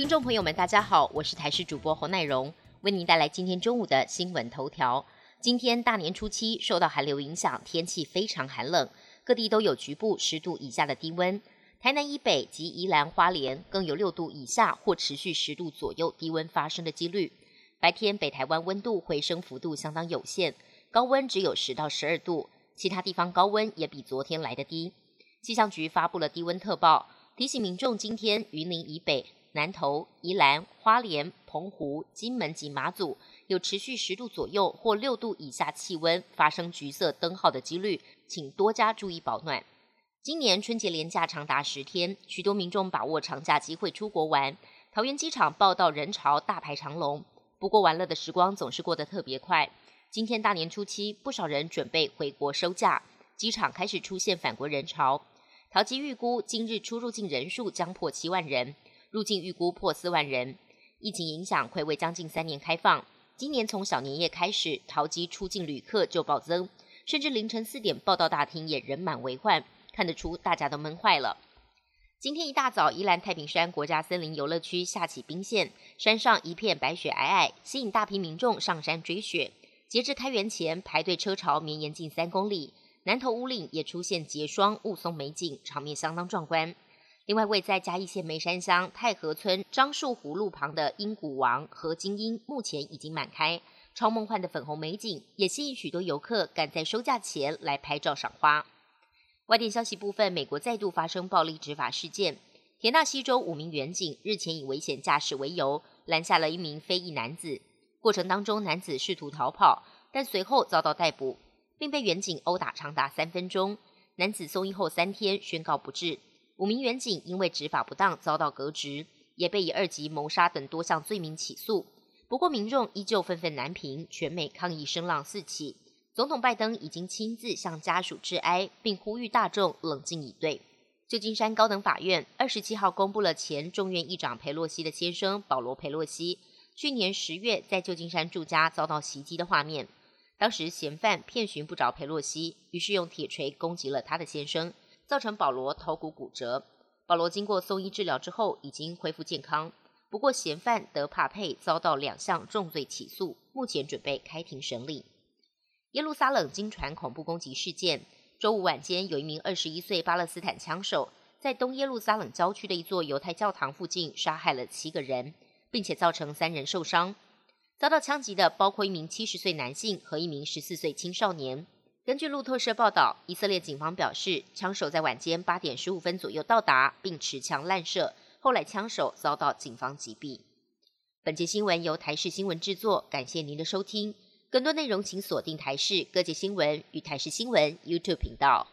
听众朋友们，大家好，我是台视主播侯乃荣，为您带来今天中午的新闻头条。今天大年初七，受到寒流影响，天气非常寒冷，各地都有局部十度以下的低温。台南以北及宜兰花莲更有六度以下或持续十度左右低温发生的几率。白天北台湾温度回升幅度相当有限，高温只有十到十二度，其他地方高温也比昨天来的低。气象局发布了低温特报，提醒民众今天云林以北。南投、宜兰、花莲、澎湖、金门及马祖有持续十度左右或六度以下气温发生橘色灯号的几率，请多加注意保暖。今年春节连假长达十天，许多民众把握长假机会出国玩。桃园机场报道人潮大排长龙，不过玩乐的时光总是过得特别快。今天大年初七，不少人准备回国收假，机场开始出现返国人潮。桃机预估今日出入境人数将破七万人。入境预估破四万人，疫情影响，会为将近三年开放。今年从小年夜开始，桃机出境旅客就暴增，甚至凌晨四点报到大厅也人满为患，看得出大家都闷坏了。今天一大早，宜兰太平山国家森林游乐区下起冰线，山上一片白雪皑皑，吸引大批民众上山追雪。截至开园前，排队车潮绵延近三公里，南投屋岭也出现结霜雾凇美景，场面相当壮观。另外，位在嘉义县梅山乡太和村樟树湖路旁的鹰谷王和金鹰，目前已经满开，超梦幻的粉红美景也吸引许多游客赶在收假前来拍照赏花。外电消息部分，美国再度发生暴力执法事件，田纳西州五名远警日前以危险驾驶为由拦下了一名非裔男子，过程当中男子试图逃跑，但随后遭到逮捕，并被远警殴打长达三分钟。男子送医后三天宣告不治。五名员警因为执法不当遭到革职，也被以二级谋杀等多项罪名起诉。不过民众依旧愤愤难平，全美抗议声浪四起。总统拜登已经亲自向家属致哀，并呼吁大众冷静以对。旧金山高等法院二十七号公布了前众院议长佩洛西的先生保罗佩洛西去年十月在旧金山住家遭到袭击的画面。当时嫌犯骗寻不着佩洛西，于是用铁锤攻击了他的先生。造成保罗头骨骨折。保罗经过送医治疗之后，已经恢复健康。不过，嫌犯德帕佩遭到两项重罪起诉，目前准备开庭审理。耶路撒冷经传恐怖攻击事件，周五晚间有一名二十一岁巴勒斯坦枪手在东耶路撒冷郊区的一座犹太教堂附近杀害了七个人，并且造成三人受伤。遭到枪击的包括一名七十岁男性和一名十四岁青少年。根据路透社报道，以色列警方表示，枪手在晚间八点十五分左右到达，并持枪滥射。后来，枪手遭到警方击毙。本节新闻由台视新闻制作，感谢您的收听。更多内容请锁定台视各界新闻与台视新闻 YouTube 频道。